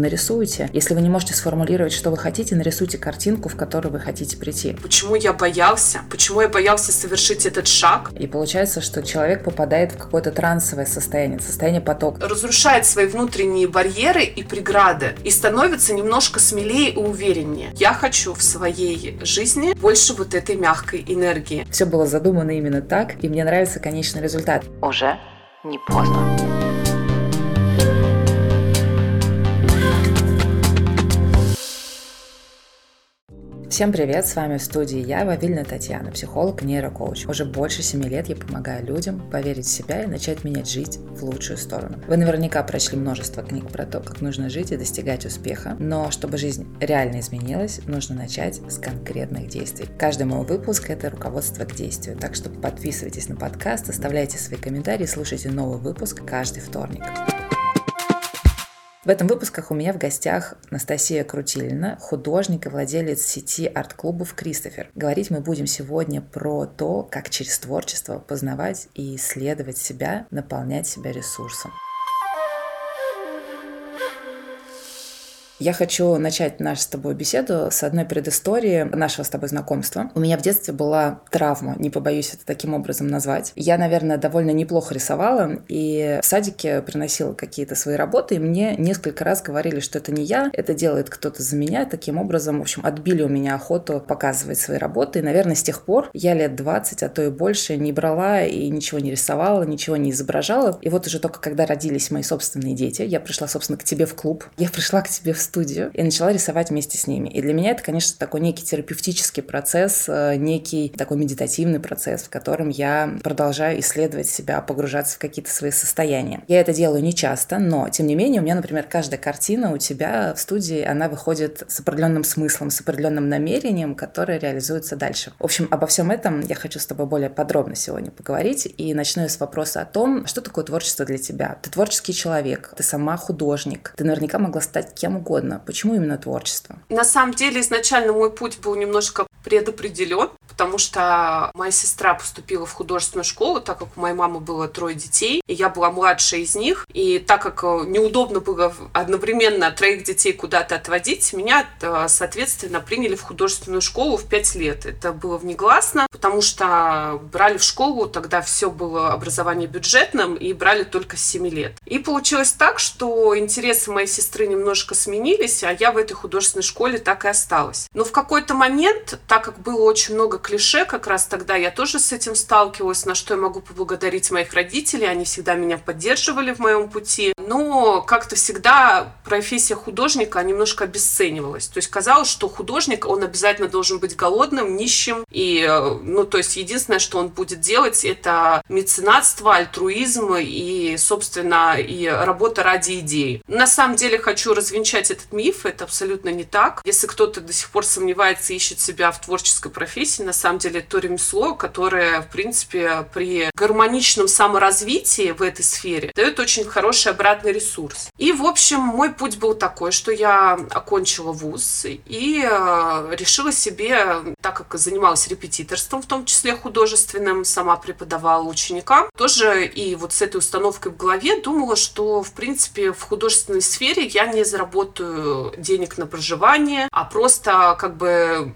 Нарисуйте. Если вы не можете сформулировать, что вы хотите, нарисуйте картинку, в которую вы хотите прийти. Почему я боялся? Почему я боялся совершить этот шаг? И получается, что человек попадает в какое-то трансовое состояние, состояние потока. Разрушает свои внутренние барьеры и преграды и становится немножко смелее и увереннее. Я хочу в своей жизни больше вот этой мягкой энергии. Все было задумано именно так, и мне нравится конечный результат. Уже не поздно. Всем привет, с вами в студии я, Вавильна Татьяна, психолог нейрокоуч. Уже больше семи лет я помогаю людям поверить в себя и начать менять жизнь в лучшую сторону. Вы наверняка прочли множество книг про то, как нужно жить и достигать успеха, но чтобы жизнь реально изменилась, нужно начать с конкретных действий. Каждый мой выпуск – это руководство к действию, так что подписывайтесь на подкаст, оставляйте свои комментарии, слушайте новый выпуск каждый вторник. В этом выпусках у меня в гостях Анастасия Крутилина, художник и владелец сети арт-клубов «Кристофер». Говорить мы будем сегодня про то, как через творчество познавать и исследовать себя, наполнять себя ресурсом. Я хочу начать нашу с тобой беседу с одной предыстории нашего с тобой знакомства. У меня в детстве была травма, не побоюсь это таким образом назвать. Я, наверное, довольно неплохо рисовала, и в садике приносила какие-то свои работы, и мне несколько раз говорили, что это не я, это делает кто-то за меня. Таким образом, в общем, отбили у меня охоту показывать свои работы. И, наверное, с тех пор я лет 20, а то и больше не брала и ничего не рисовала, ничего не изображала. И вот уже только когда родились мои собственные дети, я пришла, собственно, к тебе в клуб, я пришла к тебе в студию и начала рисовать вместе с ними. И для меня это, конечно, такой некий терапевтический процесс, э, некий такой медитативный процесс, в котором я продолжаю исследовать себя, погружаться в какие-то свои состояния. Я это делаю не часто, но, тем не менее, у меня, например, каждая картина у тебя в студии, она выходит с определенным смыслом, с определенным намерением, которое реализуется дальше. В общем, обо всем этом я хочу с тобой более подробно сегодня поговорить. И начну я с вопроса о том, что такое творчество для тебя. Ты творческий человек, ты сама художник, ты наверняка могла стать кем угодно угодно. Почему именно творчество? На самом деле изначально мой путь был немножко предопределен, потому что моя сестра поступила в художественную школу, так как у моей мамы было трое детей, и я была младшая из них. И так как э, неудобно было одновременно троих детей куда-то отводить, меня, э, соответственно, приняли в художественную школу в пять лет. Это было внегласно, потому что брали в школу, тогда все было образование бюджетным, и брали только с 7 лет. И получилось так, что интересы моей сестры немножко сменились, а я в этой художественной школе так и осталась. Но в какой-то момент, так как было очень много клише как раз тогда я тоже с этим сталкивалась, на что я могу поблагодарить моих родителей. Они всегда меня поддерживали в моем пути. Но как-то всегда профессия художника немножко обесценивалась. То есть казалось, что художник, он обязательно должен быть голодным, нищим. И, ну, то есть единственное, что он будет делать, это меценатство, альтруизм и, собственно, и работа ради идей. На самом деле хочу развенчать этот миф. Это абсолютно не так. Если кто-то до сих пор сомневается, ищет себя в творческой профессии, на самом деле то ремесло, которое, в принципе, при гармоничном саморазвитии в этой сфере дает очень хороший обратный ресурс. И, в общем, мой путь был такой, что я окончила вуз и э, решила себе, так как занималась репетиторством, в том числе художественным, сама преподавала ученикам, тоже и вот с этой установкой в голове думала, что, в принципе, в художественной сфере я не заработаю денег на проживание, а просто как бы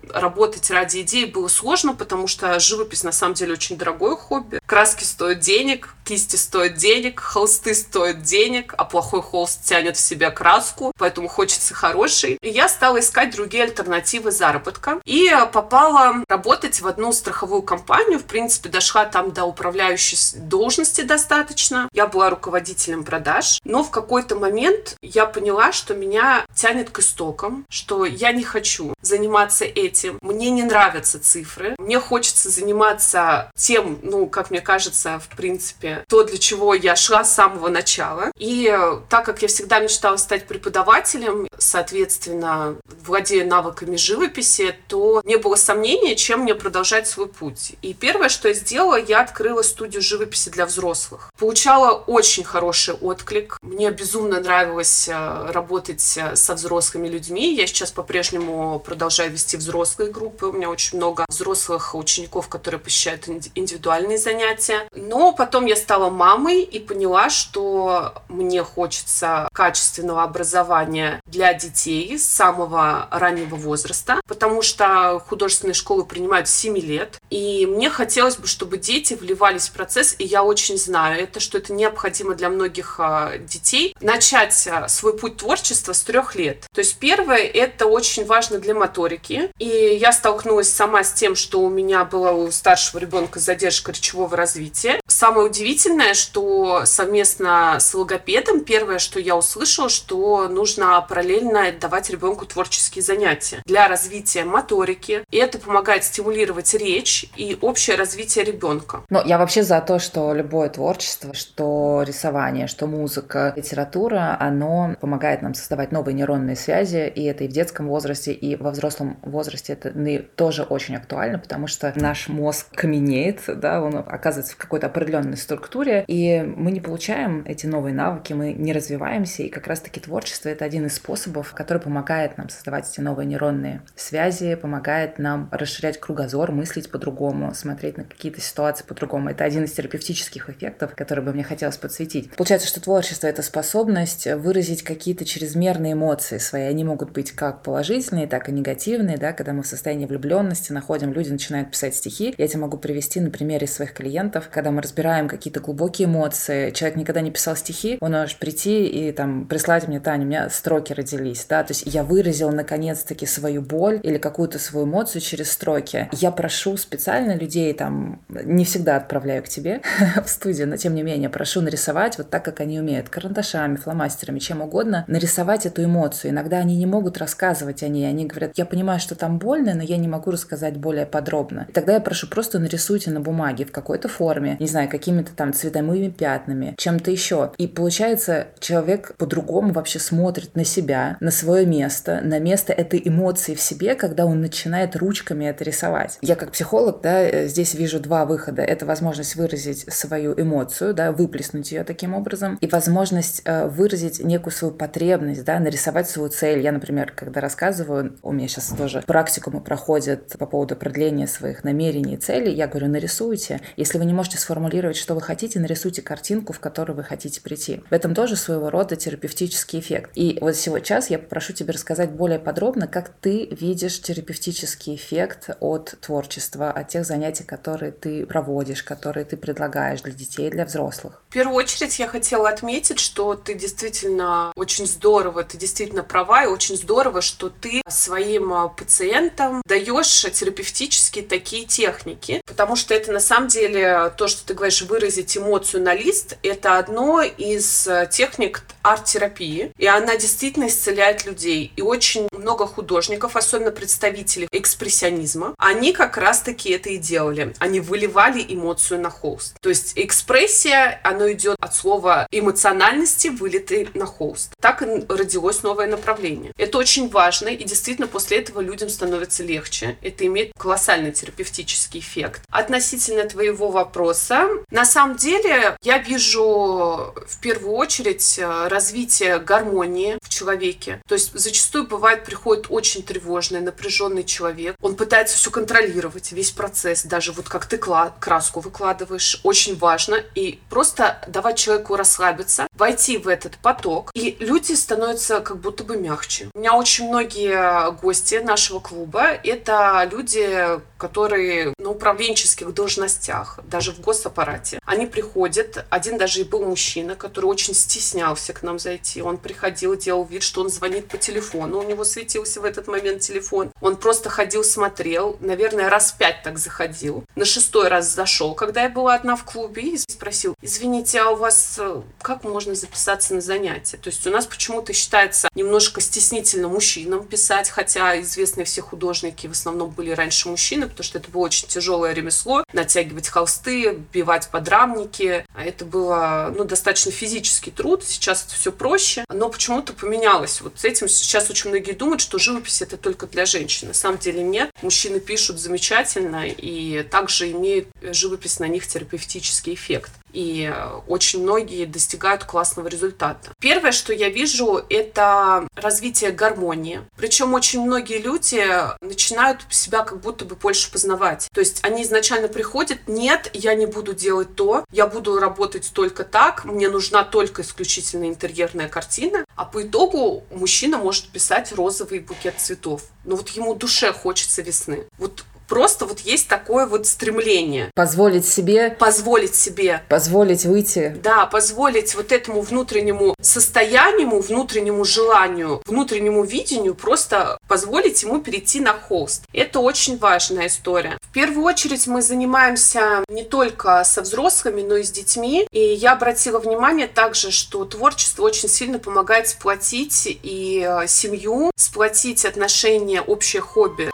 работать ради идей было сложно, потому что живопись на самом деле очень дорогое хобби. Краски стоят денег, кисти стоят денег, холсты стоят денег, а плохой холст тянет в себя краску, поэтому хочется хороший. И я стала искать другие альтернативы заработка и попала работать в одну страховую компанию. В принципе, дошла там до управляющей должности достаточно. Я была руководителем продаж, но в какой-то момент я поняла, что меня тянет к истокам, что я не хочу заниматься этим. Мне не нравятся цифры, цифры. Мне хочется заниматься тем, ну, как мне кажется, в принципе, то, для чего я шла с самого начала. И э, так как я всегда мечтала стать преподавателем, соответственно, владея навыками живописи, то не было сомнения, чем мне продолжать свой путь. И первое, что я сделала, я открыла студию живописи для взрослых. Получала очень хороший отклик. Мне безумно нравилось э, работать э, со взрослыми людьми. Я сейчас по-прежнему продолжаю вести взрослые группы группы, у меня очень много взрослых учеников, которые посещают индивидуальные занятия. Но потом я стала мамой и поняла, что мне хочется качественного образования для детей с самого раннего возраста, потому что художественные школы принимают с 7 лет. И мне хотелось бы, чтобы дети вливались в процесс, и я очень знаю это, что это необходимо для многих а, детей, начать а, свой путь творчества с трех лет. То есть первое, это очень важно для моторики. И я столкнулась сама с тем, что у меня была у старшего ребенка задержка речевого развития. Самое удивительное, что совместно с логопедом первое, что я услышала, что нужно параллельно давать ребенку творческие занятия для развития моторики. И это помогает стимулировать речь и общее развитие ребенка. Но я вообще за то, что любое творчество, что рисование, что музыка, литература, оно помогает нам создавать новые нейронные связи, и это и в детском возрасте, и во взрослом возрасте это тоже очень актуально, потому что наш мозг каменеет, да, он оказывается в какой-то определенной структуре, и мы не получаем эти новые навыки, мы не развиваемся, и как раз-таки творчество — это один из способов, который помогает нам создавать эти новые нейронные связи, помогает нам расширять кругозор, мыслить по-другому, смотреть на какие-то ситуации по-другому. Это один из терапевтических эффектов, который бы мне хотелось подсветить. Получается, что творчество — это способность выразить какие-то чрезмерные эмоции свои. Они могут быть как положительные, так и негативные, да, когда мы в состоянии влюбленности находим, люди начинают писать стихи. Я тебе могу привести на примере своих клиентов, когда мы разбираем какие-то глубокие эмоции. Человек никогда не писал стихи, он может прийти и там прислать мне, Таня, у меня строки родились, да, то есть я выразил наконец-таки свою боль или какую-то свою эмоцию через строки. Я прошу специально людей там, не всегда отправляю к тебе в студию, но тем не менее прошу нарисовать вот так, как они умеют, карандашами, фломастерами, чем угодно, нарисовать эту эмоцию. Иногда они не могут рассказывать о ней, они говорят, я понимаю, что там больно, но я не могу рассказать более подробно. И тогда я прошу, просто нарисуйте на бумаге в какой-то форме, не знаю, какими-то там цветовыми пятнами, чем-то еще. И получается, человек по-другому вообще смотрит на себя, на свое место, на место этой эмоции в себе, когда он начинает ручками это рисовать. Я как психолог, да, э, здесь вижу два выхода. Это возможность выразить свою эмоцию, да, выплеснуть ее таким образом, и возможность э, выразить некую свою потребность, да, нарисовать свою цель. Я, например, когда рассказываю, у меня сейчас тоже практикумы проходят по поводу продления своих намерений и целей, я говорю, нарисуйте. Если вы не можете сформулировать, что вы хотите, нарисуйте картинку, в которую вы хотите прийти. В этом тоже своего рода терапевтический эффект. И вот сейчас я попрошу тебя рассказать более подробно, как ты видишь терапевтический эффект от творчества, от тех занятий, которые ты проводишь, которые ты предлагаешь для детей и для взрослых. В первую очередь я хотела отметить, что ты действительно очень здорово, ты действительно права, и очень здорово, что ты своим а, пациентам даешь терапевтические такие техники, потому что это на самом деле то, что ты говоришь, выразить эмоцию на лист, это одно из а, техник арт-терапии, и она действительно исцеляет людей. И очень много художников, особенно представителей экспрессионизма, они как раз-таки это и делали. Они выливали эмоцию на холст. То есть экспрессия, оно идет от слова эмоциональности, вылитый на холст. Так и родилось новое направление. Это очень важно, и действительно после этого людям становится легче. Это имеет колоссальный терапевтический эффект. Относительно твоего вопроса, на самом деле я вижу в первую очередь э, развитие гармонии в человеке. То есть зачастую бывает, приходит очень тревожный, напряженный человек. Он пытается все контролировать, весь процесс, даже вот как ты краску выкладываешь, очень важно. И просто давать человеку расслабиться, войти в этот поток, и люди становятся как будто бы мягче. У меня очень многие гости нашего клуба — это люди, которые на управленческих должностях, даже в госаппарате. Они приходят, один даже и был мужчина, который очень стеснялся к нам зайти. Он приходил, делал вид, что он звонит по телефону, у него светился в этот момент телефон. Он просто ходил, смотрел, наверное, раз пять так заходил. На шестой раз зашел, когда я была одна в клубе, и спросил, извините, а у вас э, как можно записаться на занятия? То есть у нас почему-то считается немножко стеснительно мужчинам писать, хотя известные все художники в основном были раньше мужчины, потому что это было очень тяжелое ремесло, натягивать холсты, бивать подрамники. А это было, ну, достаточно физический труд. Сейчас это все проще, но почему-то поменялось. Вот с этим сейчас очень многие думают, что живопись это только для женщин. На самом деле нет. Мужчины пишут замечательно и также имеет живопись на них терапевтический эффект. И очень многие достигают классного результата. Первое, что я вижу, это развитие гармонии. Причем очень многие люди начинают себя как будто бы больше познавать. То есть они изначально приходят, нет, я не буду делать то, я буду работать только так, мне нужна только исключительно интерьерная картина, а по итогу мужчина может писать розовый букет цветов. Но вот ему душе хочется весны. Вот Просто вот есть такое вот стремление. Позволить себе... Позволить себе. Позволить выйти. Да, позволить вот этому внутреннему состоянию, внутреннему желанию, внутреннему видению просто позволить ему перейти на холст. Это очень важная история. В первую очередь мы занимаемся не только со взрослыми, но и с детьми. И я обратила внимание также, что творчество очень сильно помогает сплотить и э, семью, сплотить отношения, общее хобби.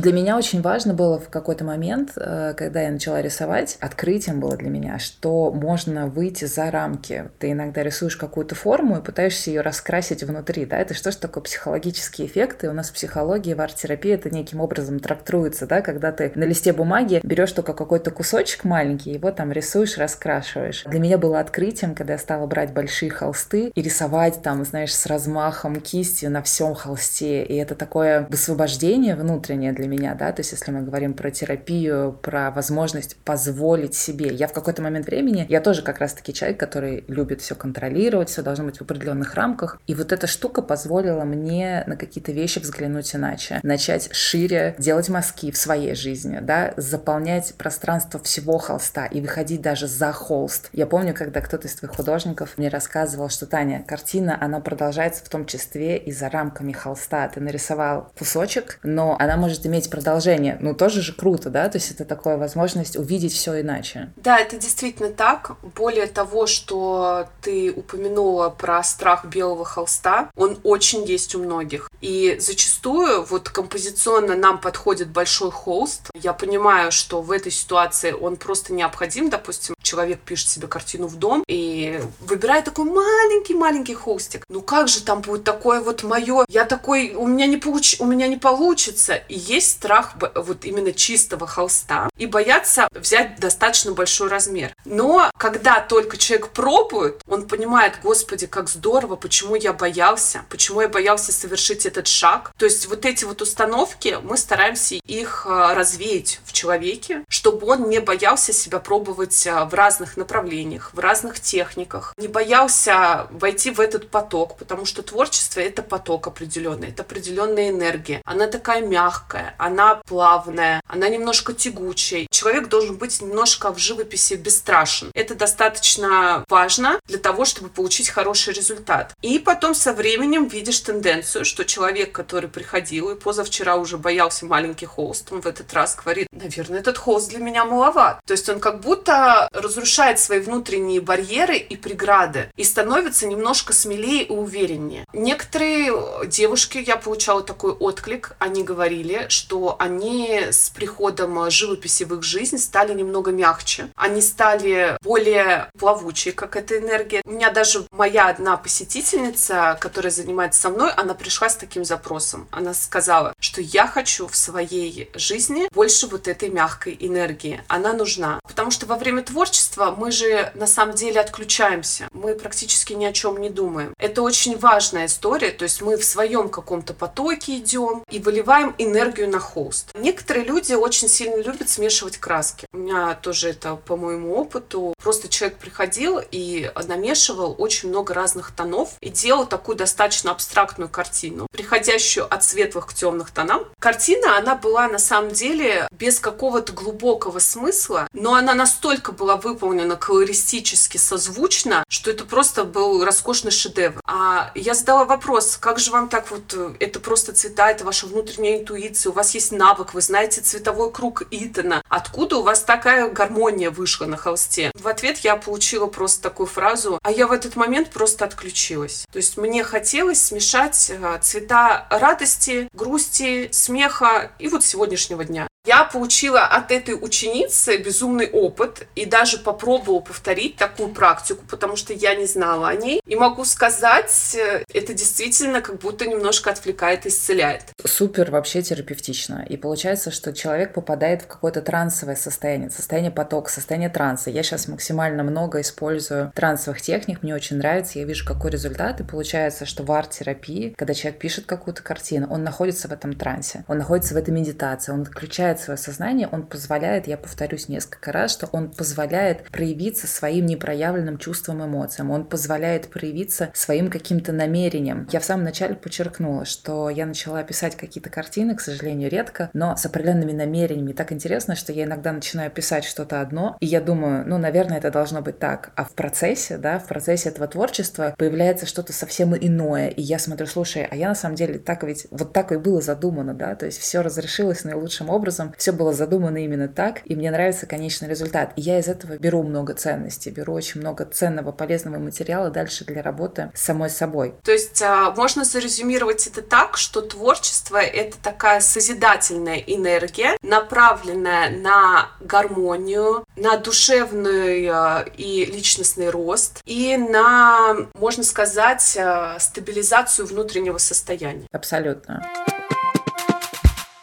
Для меня очень важно было в какой-то момент, э, когда я начала рисовать, открытием было для меня, что можно выйти за рамки. Ты иногда рисуешь какую-то форму и пытаешься ее раскрасить внутри, да, это что же такое психологические эффекты? У нас в психологии, в арт-терапии это неким образом трактуется, да, когда ты на листе бумаги берешь только какой-то кусочек маленький, его там рисуешь, раскрашиваешь. Для меня было открытием, когда я стала брать большие холсты и рисовать там, знаешь, с размахом кистью на всем холсте, и это такое высвобождение внутреннее для меня, да, то есть если мы говорим про терапию, про возможность позволить себе. Я в какой-то момент времени, я тоже как раз-таки человек, который любит все контролировать, все должно быть в определенных рамках. И вот эта штука позволила мне на какие-то вещи взглянуть иначе, начать шире делать мазки в своей жизни, да, заполнять пространство всего холста и выходить даже за холст. Я помню, когда кто-то из твоих художников мне рассказывал, что Таня, картина, она продолжается в том числе и за рамками холста. Ты нарисовал кусочек, но она может иметь продолжение. Ну, тоже же круто, да? То есть это такая возможность увидеть все иначе. Да, это действительно так. Более того, что ты упомянула про страх белого холста, он очень есть у многих. И зачастую вот композиционно нам подходит большой холст. Я понимаю, что в этой ситуации он просто необходим. Допустим, человек пишет себе картину в дом и выбирает такой маленький-маленький холстик. Ну как же там будет такое вот мое? Я такой, у меня не, получ... у меня не получится. И есть есть страх вот именно чистого холста и боятся взять достаточно большой размер. Но когда только человек пробует, он понимает, господи, как здорово, почему я боялся, почему я боялся совершить этот шаг. То есть вот эти вот установки, мы стараемся их а, развеять в человеке, чтобы он не боялся себя пробовать а, в разных направлениях, в разных техниках, не боялся войти в этот поток, потому что творчество — это поток определенный, это определенная энергия. Она такая мягкая, она плавная, она немножко тягучая. Человек должен быть немножко в живописи бесстрашен. Это достаточно важно для того, чтобы получить хороший результат. И потом со временем видишь тенденцию, что человек, который приходил и позавчера уже боялся маленький холст, он в этот раз говорит, наверное, этот холст для меня маловат. То есть он как будто разрушает свои внутренние барьеры и преграды и становится немножко смелее и увереннее. Некоторые девушки, я получала такой отклик, они говорили, что они с приходом живописи в их жизнь стали немного мягче. Они стали более плавучие, как эта энергия. У меня даже моя одна посетительница, которая занимается со мной, она пришла с таким запросом. Она сказала, что я хочу в своей жизни больше вот этой мягкой энергии. Она нужна. Потому что во время творчества мы же на самом деле отключаемся. Мы практически ни о чем не думаем. Это очень важная история. То есть мы в своем каком-то потоке идем и выливаем энергию на холст. Некоторые люди очень сильно любят смешивать краски. У меня тоже это по моему опыту. Просто человек приходил и намешивал очень много разных тонов и делал такую достаточно абстрактную картину, приходящую от светлых к темных тонам. Картина, она была на самом деле без какого-то глубокого смысла, но она настолько была выполнена колористически созвучно, что это просто был роскошный шедевр. А я задала вопрос, как же вам так вот, это просто цвета, это ваша внутренняя интуиция, у вас есть навык, вы знаете цветовой круг Итана. Откуда у вас такая гармония вышла на холсте? В ответ я получила просто такую фразу, а я в этот момент просто отключилась. То есть мне хотелось смешать э, цвета радости, грусти, смеха и вот сегодняшнего дня. Я получила от этой ученицы безумный опыт и даже попробовала повторить такую практику, потому что я не знала о ней. И могу сказать, э, это действительно как будто немножко отвлекает исцеляет. Супер вообще терапевтично. И получается, что человек попадает в какое-то трансовое состояние, состояние потока, состояние транса. Я сейчас максимально много использую трансовых техник, мне очень нравится, я вижу, какой результат. И получается, что в арт-терапии, когда человек пишет какую-то картину, он находится в этом трансе, он находится в этой медитации, он свое сознание, он позволяет, я повторюсь несколько раз, что он позволяет проявиться своим непроявленным чувствам, эмоциям, он позволяет проявиться своим каким-то намерением. Я в самом начале подчеркнула, что я начала писать какие-то картины, к сожалению, редко, но с определенными намерениями. Так интересно, что я иногда начинаю писать что-то одно, и я думаю, ну, наверное, это должно быть так. А в процессе, да, в процессе этого творчества появляется что-то совсем иное. И я смотрю, слушай, а я на самом деле так ведь, вот так и было задумано, да, то есть все разрешилось наилучшим образом, все было задумано именно так, и мне нравится конечный результат. И я из этого беру много ценностей, беру очень много ценного, полезного материала дальше для работы с самой собой. То есть а, можно зарезюмировать это так, что творчество — это такая созидательная энергия, направленная на гармонию, на душевный а, и личностный рост и на, можно сказать, а, стабилизацию внутреннего состояния. Абсолютно.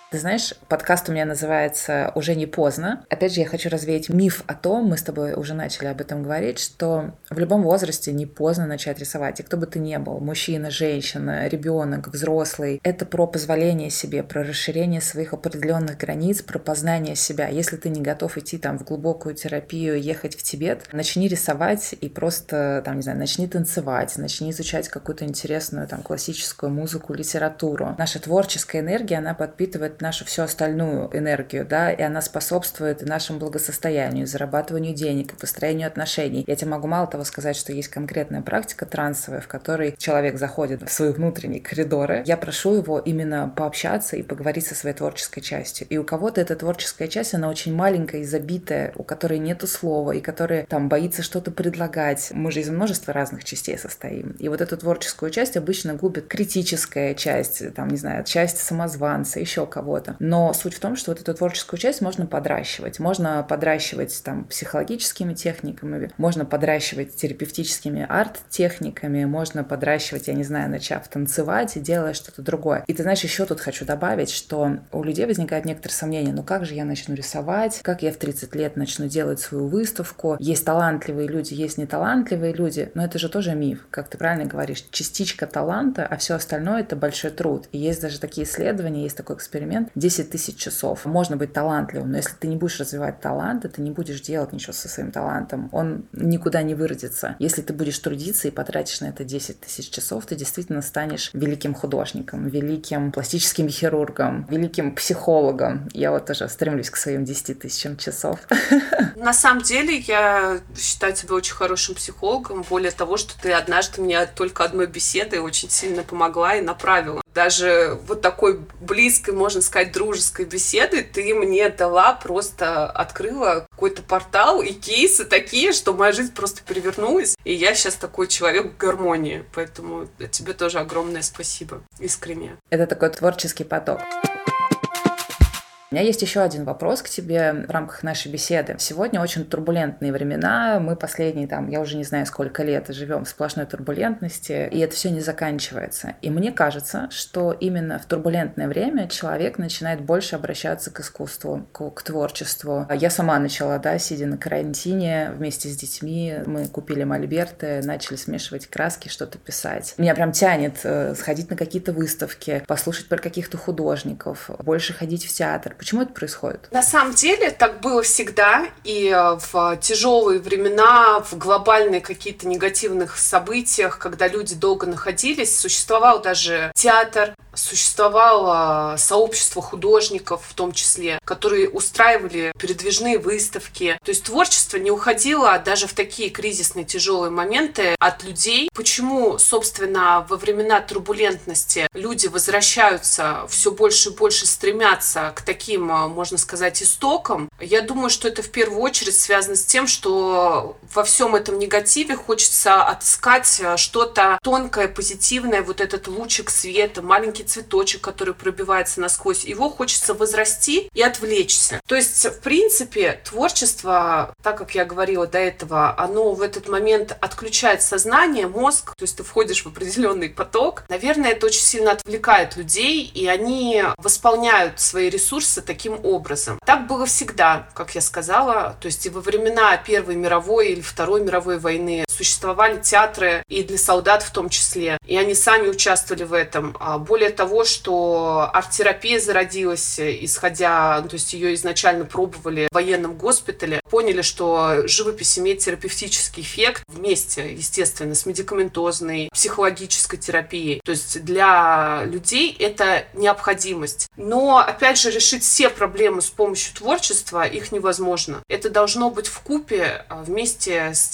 Ты знаешь, подкаст у меня называется «Уже не поздно». Опять же, я хочу развеять миф о том, мы с тобой уже начали об этом говорить, что в любом возрасте не поздно начать рисовать. И кто бы ты ни был, мужчина, женщина, ребенок, взрослый, это про позволение себе, про расширение своих определенных границ, про познание себя. Если ты не готов идти там в глубокую терапию, ехать в Тибет, начни рисовать и просто, там, не знаю, начни танцевать, начни изучать какую-то интересную там классическую музыку, литературу. Наша творческая энергия, она подпитывает нашу всю остальную энергию, да, и она способствует нашему благосостоянию, зарабатыванию денег, построению отношений. Я тебе могу мало того сказать, что есть конкретная практика трансовая, в которой человек заходит в свои внутренние коридоры. Я прошу его именно пообщаться и поговорить со своей творческой частью. И у кого-то эта творческая часть, она очень маленькая и забитая, у которой нету слова, и которая там боится что-то предлагать. Мы же из множества разных частей состоим. И вот эту творческую часть обычно губит критическая часть, там, не знаю, часть самозванца, еще кого кого-то. Но суть в том, что вот эту творческую часть можно подращивать. Можно подращивать там психологическими техниками, можно подращивать терапевтическими арт-техниками, можно подращивать, я не знаю, начав танцевать и делая что-то другое. И ты знаешь, еще тут хочу добавить, что у людей возникает некоторые сомнения, ну как же я начну рисовать, как я в 30 лет начну делать свою выставку, есть талантливые люди, есть неталантливые люди, но это же тоже миф, как ты правильно говоришь, частичка таланта, а все остальное это большой труд. И есть даже такие исследования, есть такой эксперимент, инструмент 10 тысяч часов. Можно быть талантливым, но если ты не будешь развивать талант, ты не будешь делать ничего со своим талантом, он никуда не выродится. Если ты будешь трудиться и потратишь на это 10 тысяч часов, ты действительно станешь великим художником, великим пластическим хирургом, великим психологом. Я вот тоже стремлюсь к своим 10 тысячам часов. На самом деле, я считаю тебя очень хорошим психологом. Более того, что ты однажды мне только одной беседой очень сильно помогла и направила даже вот такой близкой, можно сказать, дружеской беседы ты мне дала, просто открыла какой-то портал и кейсы такие, что моя жизнь просто перевернулась. И я сейчас такой человек в гармонии. Поэтому тебе тоже огромное спасибо. Искренне. Это такой творческий поток. У меня есть еще один вопрос к тебе в рамках нашей беседы. Сегодня очень турбулентные времена. Мы последние, там, я уже не знаю, сколько лет живем в сплошной турбулентности, и это все не заканчивается. И мне кажется, что именно в турбулентное время человек начинает больше обращаться к искусству, к, к творчеству. Я сама начала, да, сидя на карантине вместе с детьми, мы купили мольберты, начали смешивать краски, что-то писать. Меня прям тянет э, сходить на какие-то выставки, послушать про каких-то художников, больше ходить в театр, Почему это происходит? На самом деле так было всегда, и э, в тяжелые времена, в глобальные какие-то негативных событиях, когда люди долго находились, существовал даже театр, существовало сообщество художников в том числе, которые устраивали передвижные выставки. То есть творчество не уходило даже в такие кризисные тяжелые моменты от людей. Почему, собственно, во времена турбулентности люди возвращаются все больше и больше стремятся к таким, можно сказать, истокам? Я думаю, что это в первую очередь связано с тем, что во всем этом негативе хочется отыскать а, что-то тонкое, позитивное, вот этот лучик света, маленький цветочек, который пробивается насквозь. Его хочется возрасти и отвлечься. То есть, в принципе, творчество, так как я говорила до этого, оно в этот момент отключает сознание, мозг, то есть ты входишь в определенный поток. Наверное, это очень сильно отвлекает людей, и они восполняют свои ресурсы таким образом. Так было всегда, как я сказала, то есть и во времена Первой мировой или Второй мировой войны существовали театры и для солдат в том числе, и они сами участвовали в этом. А более того, что арт-терапия зародилась, исходя, то есть ее изначально пробовали в военном госпитале, поняли, что живопись имеет терапевтический эффект вместе, естественно, с медикаментозной, психологической терапией. То есть для людей это необходимость. Но, опять же, решить все проблемы с помощью творчества их невозможно. Это должно быть в купе а, вместе с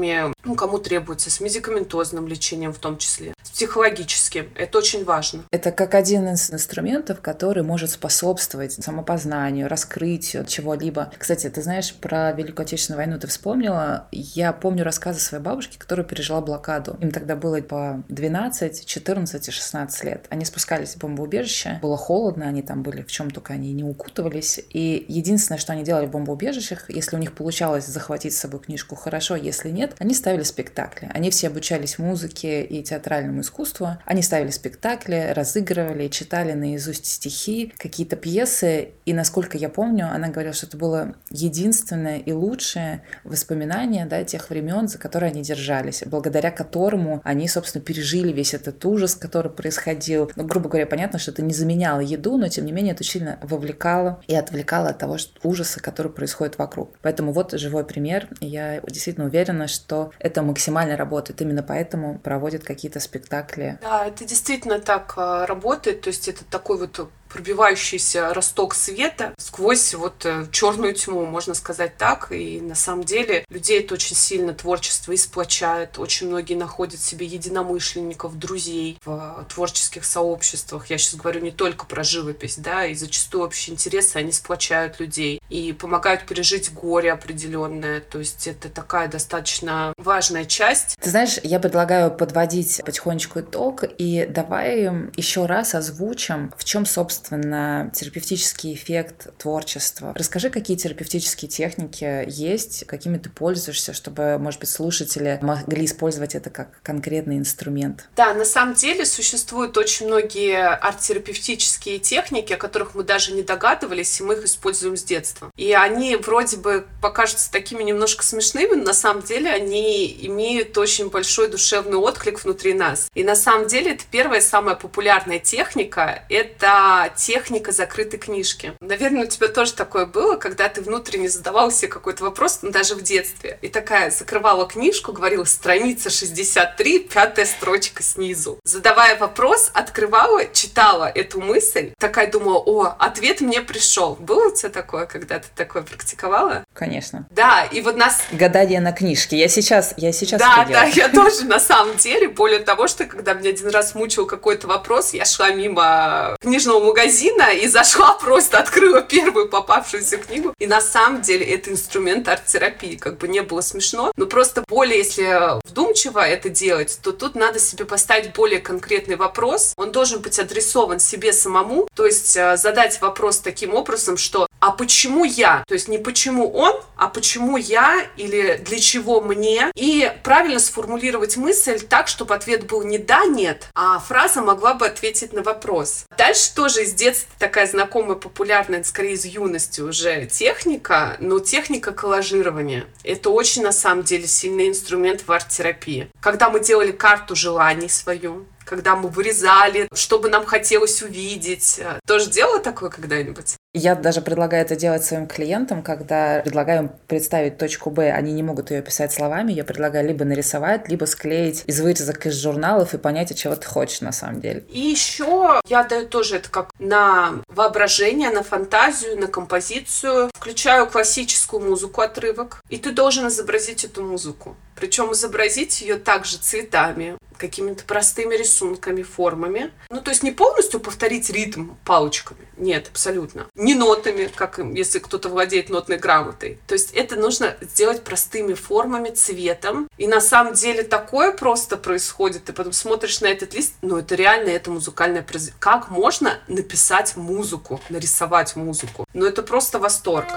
терапевтическими, ну, кому требуется, с медикаментозным лечением в том числе, с психологическим. Это очень важно. Это как один из инструментов, который может способствовать самопознанию, раскрытию чего-либо. Кстати, ты знаешь, про Великую Отечественную войну ты вспомнила. Я помню рассказы своей бабушки, которая пережила блокаду. Им тогда было по 12, 14 и 16 лет. Они спускались в бомбоубежище. Было холодно, они там были в чем только они не укутывались. И единственное, что они делали в бомбоубежищах, если у них получалось захватить с собой книжку хорошо, если нет, они ставили спектакли. Они все обучались музыке и театральному искусству. Они ставили спектакли, разыгрывали, читали наизусть стихи, какие-то пьесы. И насколько я помню, она говорила, что это было единственное и лучшее воспоминание да, тех времен, за которые они держались, благодаря которому они, собственно, пережили весь этот ужас, который происходил. Ну, грубо говоря, понятно, что это не заменяло еду, но тем не менее это сильно вовлекало и отвлекало от того что ужаса, который происходит вокруг. Поэтому вот живой пример. Я действительно уверена, что это максимально работает. Именно поэтому проводят какие-то спектакли. Да, это действительно так а, работает. То есть это такой вот пробивающийся росток света сквозь вот э, черную тьму, можно сказать так. И на самом деле людей это очень сильно творчество и сплочает. Очень многие находят себе единомышленников, друзей в творческих сообществах. Я сейчас говорю не только про живопись, да, и зачастую общие интересы, они сплочают людей и помогают пережить горе определенное. То есть это такая достаточно важная часть. Ты знаешь, я предлагаю подводить потихонечку итог и давай еще раз озвучим, в чем, собственно, собственно, терапевтический эффект творчества. Расскажи, какие терапевтические техники есть, какими ты пользуешься, чтобы, может быть, слушатели могли использовать это как конкретный инструмент. Да, на самом деле существуют очень многие арт-терапевтические техники, о которых мы даже не догадывались, и мы их используем с детства. И они вроде бы покажутся такими немножко смешными, но на самом деле они имеют очень большой душевный отклик внутри нас. И на самом деле это первая самая популярная техника — это техника закрытой книжки. Наверное, у тебя тоже такое было, когда ты внутренне задавал себе какой-то вопрос, ну, даже в детстве. И такая закрывала книжку, говорила страница 63, пятая строчка снизу. Задавая вопрос, открывала, читала эту мысль, такая думала, о, ответ мне пришел. Было у тебя такое, когда ты такое практиковала? Конечно. Да, и вот нас... Гадание на книжке. Я сейчас, я сейчас Да, да, я тоже на самом деле. Более того, что когда меня один раз мучил какой-то вопрос, я шла мимо книжного магазина, магазина и зашла просто, открыла первую попавшуюся книгу. И на самом деле это инструмент арт-терапии. Как бы не было смешно, но просто более, если вдумчиво это делать, то тут надо себе поставить более конкретный вопрос. Он должен быть адресован себе самому, то есть э, задать вопрос таким образом, что а почему я? То есть не почему он, а почему я или для чего мне? И правильно сформулировать мысль так, чтобы ответ был не да, нет, а фраза могла бы ответить на вопрос. Дальше тоже из детства такая знакомая, популярная, скорее из юности уже техника, но техника коллажирования. Это очень, на самом деле, сильный инструмент в арт-терапии. Когда мы делали карту желаний свою, когда мы вырезали, что бы нам хотелось увидеть. Тоже делала такое когда-нибудь? Я даже предлагаю это делать своим клиентам, когда предлагаю им представить точку Б, они не могут ее писать словами, я предлагаю либо нарисовать, либо склеить из вырезок из журналов и понять, чего ты хочешь на самом деле. И еще я даю тоже это как на воображение, на фантазию, на композицию. Включаю классическую музыку, отрывок, и ты должен изобразить эту музыку. Причем изобразить ее также цветами, какими-то простыми рисунками, формами. Ну, то есть не полностью повторить ритм палочками. Нет, абсолютно. Не нотами, как если кто-то владеет нотной грамотой. То есть это нужно сделать простыми формами, цветом. И на самом деле такое просто происходит. Ты потом смотришь на этот лист, ну, это реально, это музыкальное произведение. Как можно написать музыку, нарисовать музыку? Ну, это просто восторг.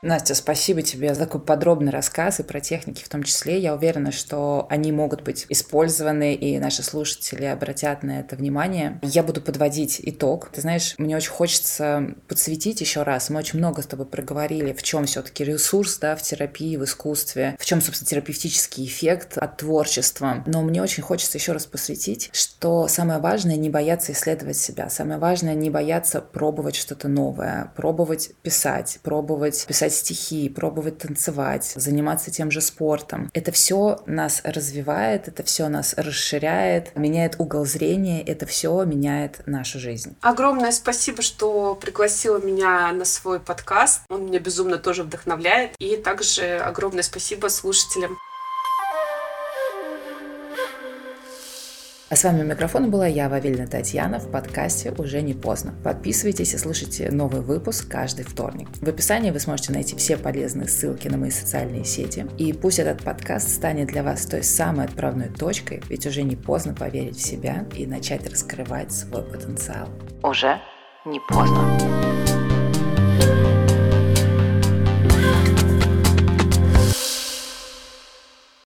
Настя, спасибо тебе за такой подробный рассказ и про техники в том числе. Я уверена, что они могут быть использованы, и наши слушатели обратят на это внимание. Я буду подводить итог. Ты знаешь, мне очень хочется подсветить еще раз. Мы очень много с тобой проговорили, в чем все-таки ресурс да, в терапии, в искусстве, в чем, собственно, терапевтический эффект от творчества. Но мне очень хочется еще раз посвятить, что самое важное — не бояться исследовать себя. Самое важное — не бояться пробовать что-то новое, пробовать писать, пробовать писать писать стихи, пробовать танцевать, заниматься тем же спортом. Это все нас развивает, это все нас расширяет, меняет угол зрения, это все меняет нашу жизнь. Огромное спасибо, что пригласила меня на свой подкаст. Он меня безумно тоже вдохновляет. И также огромное спасибо слушателям. А с вами у микрофона была я, Вавильна Татьяна, в подкасте «Уже не поздно». Подписывайтесь и слушайте новый выпуск каждый вторник. В описании вы сможете найти все полезные ссылки на мои социальные сети. И пусть этот подкаст станет для вас той самой отправной точкой, ведь уже не поздно поверить в себя и начать раскрывать свой потенциал. Уже не поздно.